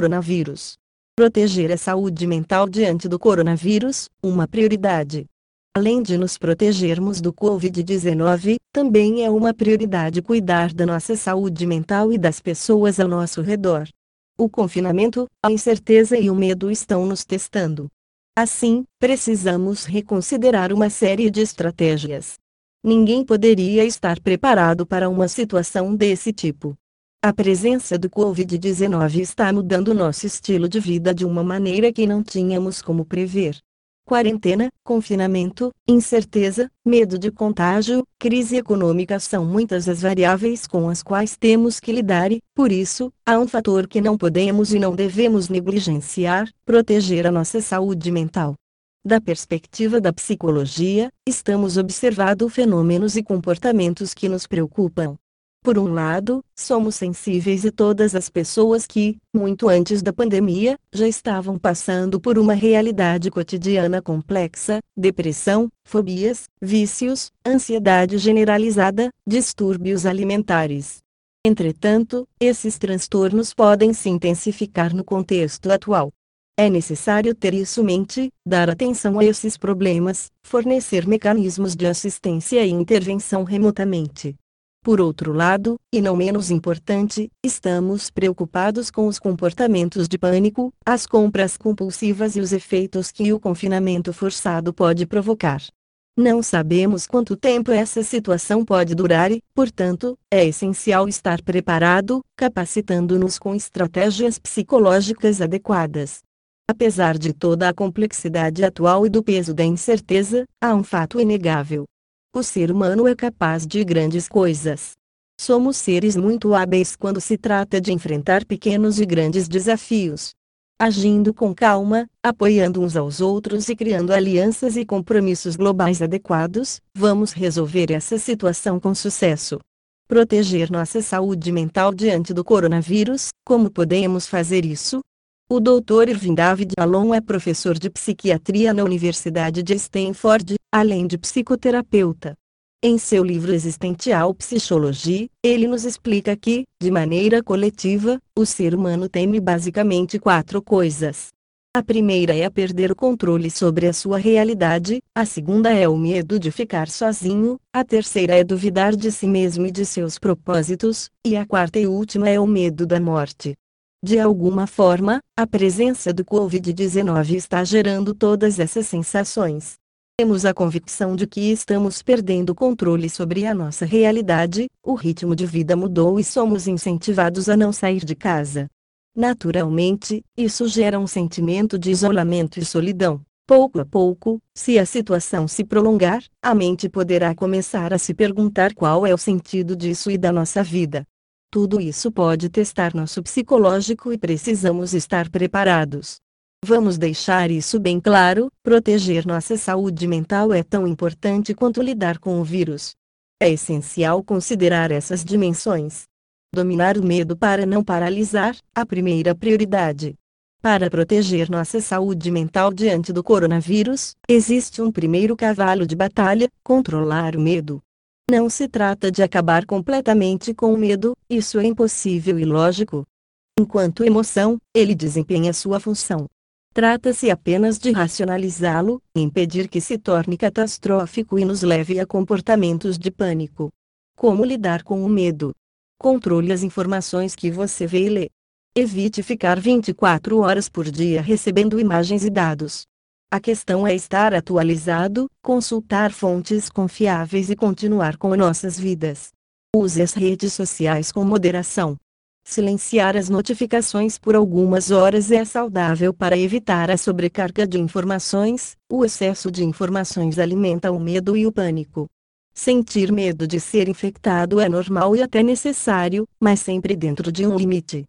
Coronavírus. Proteger a saúde mental diante do coronavírus, uma prioridade. Além de nos protegermos do Covid-19, também é uma prioridade cuidar da nossa saúde mental e das pessoas ao nosso redor. O confinamento, a incerteza e o medo estão nos testando. Assim, precisamos reconsiderar uma série de estratégias. Ninguém poderia estar preparado para uma situação desse tipo. A presença do Covid-19 está mudando nosso estilo de vida de uma maneira que não tínhamos como prever. Quarentena, confinamento, incerteza, medo de contágio, crise econômica são muitas as variáveis com as quais temos que lidar e, por isso, há um fator que não podemos e não devemos negligenciar: proteger a nossa saúde mental. Da perspectiva da psicologia, estamos observando fenômenos e comportamentos que nos preocupam. Por um lado, somos sensíveis a todas as pessoas que, muito antes da pandemia, já estavam passando por uma realidade cotidiana complexa, depressão, fobias, vícios, ansiedade generalizada, distúrbios alimentares. Entretanto, esses transtornos podem se intensificar no contexto atual. É necessário ter isso em mente, dar atenção a esses problemas, fornecer mecanismos de assistência e intervenção remotamente, por outro lado, e não menos importante, estamos preocupados com os comportamentos de pânico, as compras compulsivas e os efeitos que o confinamento forçado pode provocar. Não sabemos quanto tempo essa situação pode durar e, portanto, é essencial estar preparado, capacitando-nos com estratégias psicológicas adequadas. Apesar de toda a complexidade atual e do peso da incerteza, há um fato inegável. O ser humano é capaz de grandes coisas. Somos seres muito hábeis quando se trata de enfrentar pequenos e grandes desafios. Agindo com calma, apoiando uns aos outros e criando alianças e compromissos globais adequados, vamos resolver essa situação com sucesso. Proteger nossa saúde mental diante do coronavírus, como podemos fazer isso? O Dr. Irving David Alon é professor de psiquiatria na Universidade de Stanford, além de psicoterapeuta. Em seu livro Existential Psicologia, ele nos explica que, de maneira coletiva, o ser humano teme basicamente quatro coisas. A primeira é a perder o controle sobre a sua realidade, a segunda é o medo de ficar sozinho, a terceira é duvidar de si mesmo e de seus propósitos, e a quarta e última é o medo da morte. De alguma forma, a presença do Covid-19 está gerando todas essas sensações. Temos a convicção de que estamos perdendo o controle sobre a nossa realidade, o ritmo de vida mudou e somos incentivados a não sair de casa. Naturalmente, isso gera um sentimento de isolamento e solidão. Pouco a pouco, se a situação se prolongar, a mente poderá começar a se perguntar qual é o sentido disso e da nossa vida. Tudo isso pode testar nosso psicológico e precisamos estar preparados. Vamos deixar isso bem claro: proteger nossa saúde mental é tão importante quanto lidar com o vírus. É essencial considerar essas dimensões. Dominar o medo para não paralisar, a primeira prioridade. Para proteger nossa saúde mental diante do coronavírus, existe um primeiro cavalo de batalha: controlar o medo. Não se trata de acabar completamente com o medo, isso é impossível e lógico. Enquanto emoção, ele desempenha sua função. Trata-se apenas de racionalizá-lo, impedir que se torne catastrófico e nos leve a comportamentos de pânico. Como lidar com o medo? Controle as informações que você vê e lê. Evite ficar 24 horas por dia recebendo imagens e dados. A questão é estar atualizado, consultar fontes confiáveis e continuar com nossas vidas. Use as redes sociais com moderação. Silenciar as notificações por algumas horas é saudável para evitar a sobrecarga de informações. O excesso de informações alimenta o medo e o pânico. Sentir medo de ser infectado é normal e até necessário, mas sempre dentro de um limite.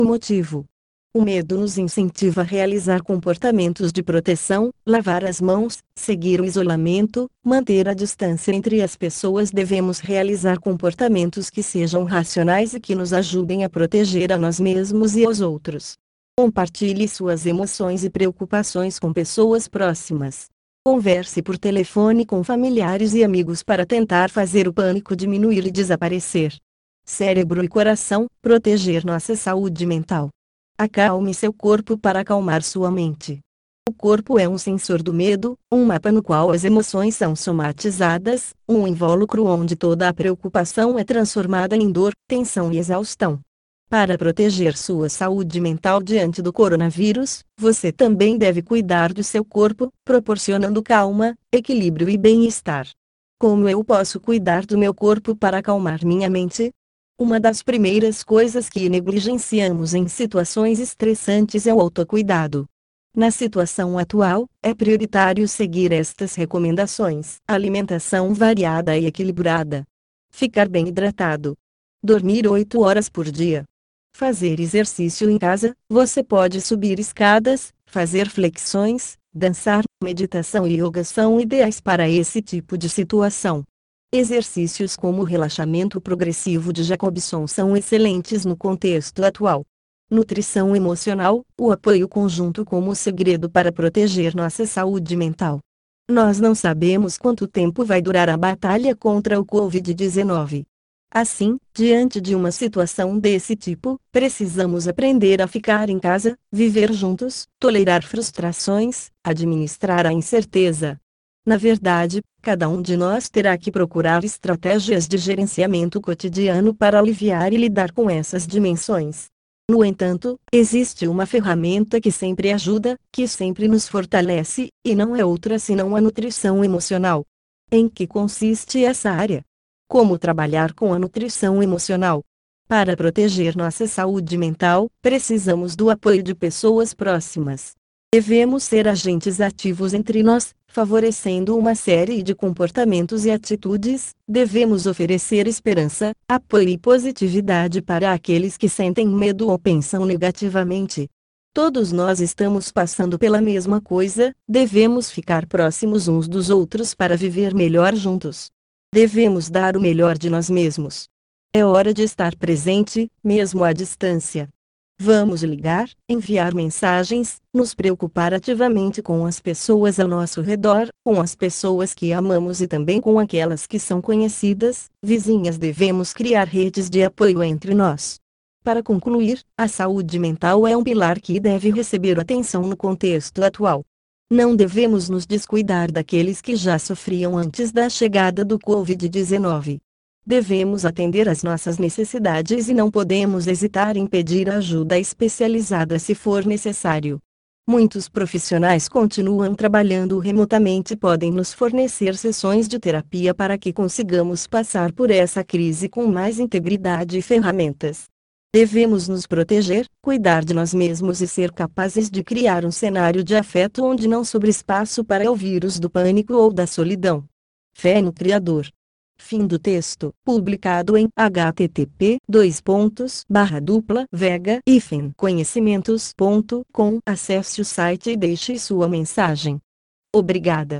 O motivo o medo nos incentiva a realizar comportamentos de proteção, lavar as mãos, seguir o isolamento, manter a distância entre as pessoas. Devemos realizar comportamentos que sejam racionais e que nos ajudem a proteger a nós mesmos e aos outros. Compartilhe suas emoções e preocupações com pessoas próximas. Converse por telefone com familiares e amigos para tentar fazer o pânico diminuir e desaparecer. Cérebro e coração proteger nossa saúde mental. Acalme seu corpo para acalmar sua mente. O corpo é um sensor do medo, um mapa no qual as emoções são somatizadas, um invólucro onde toda a preocupação é transformada em dor, tensão e exaustão. Para proteger sua saúde mental diante do coronavírus, você também deve cuidar do seu corpo, proporcionando calma, equilíbrio e bem-estar. Como eu posso cuidar do meu corpo para acalmar minha mente? Uma das primeiras coisas que negligenciamos em situações estressantes é o autocuidado. Na situação atual, é prioritário seguir estas recomendações: alimentação variada e equilibrada, ficar bem hidratado, dormir 8 horas por dia, fazer exercício em casa. Você pode subir escadas, fazer flexões, dançar, meditação e yoga são ideais para esse tipo de situação. Exercícios como o relaxamento progressivo de Jacobson são excelentes no contexto atual. Nutrição emocional, o apoio conjunto como segredo para proteger nossa saúde mental. Nós não sabemos quanto tempo vai durar a batalha contra o Covid-19. Assim, diante de uma situação desse tipo, precisamos aprender a ficar em casa, viver juntos, tolerar frustrações, administrar a incerteza. Na verdade, cada um de nós terá que procurar estratégias de gerenciamento cotidiano para aliviar e lidar com essas dimensões. No entanto, existe uma ferramenta que sempre ajuda, que sempre nos fortalece, e não é outra senão a nutrição emocional. Em que consiste essa área? Como trabalhar com a nutrição emocional? Para proteger nossa saúde mental, precisamos do apoio de pessoas próximas. Devemos ser agentes ativos entre nós, favorecendo uma série de comportamentos e atitudes, devemos oferecer esperança, apoio e positividade para aqueles que sentem medo ou pensam negativamente. Todos nós estamos passando pela mesma coisa, devemos ficar próximos uns dos outros para viver melhor juntos. Devemos dar o melhor de nós mesmos. É hora de estar presente, mesmo à distância. Vamos ligar, enviar mensagens, nos preocupar ativamente com as pessoas ao nosso redor, com as pessoas que amamos e também com aquelas que são conhecidas, vizinhas. Devemos criar redes de apoio entre nós. Para concluir, a saúde mental é um pilar que deve receber atenção no contexto atual. Não devemos nos descuidar daqueles que já sofriam antes da chegada do Covid-19. Devemos atender às nossas necessidades e não podemos hesitar em pedir ajuda especializada se for necessário. Muitos profissionais continuam trabalhando remotamente e podem nos fornecer sessões de terapia para que consigamos passar por essa crise com mais integridade e ferramentas. Devemos nos proteger, cuidar de nós mesmos e ser capazes de criar um cenário de afeto onde não sobre espaço para o vírus do pânico ou da solidão. Fé no Criador. Fim do texto. Publicado em http dois pontos barra dupla vega conhecimentos.com. Acesse o site e deixe sua mensagem. Obrigada.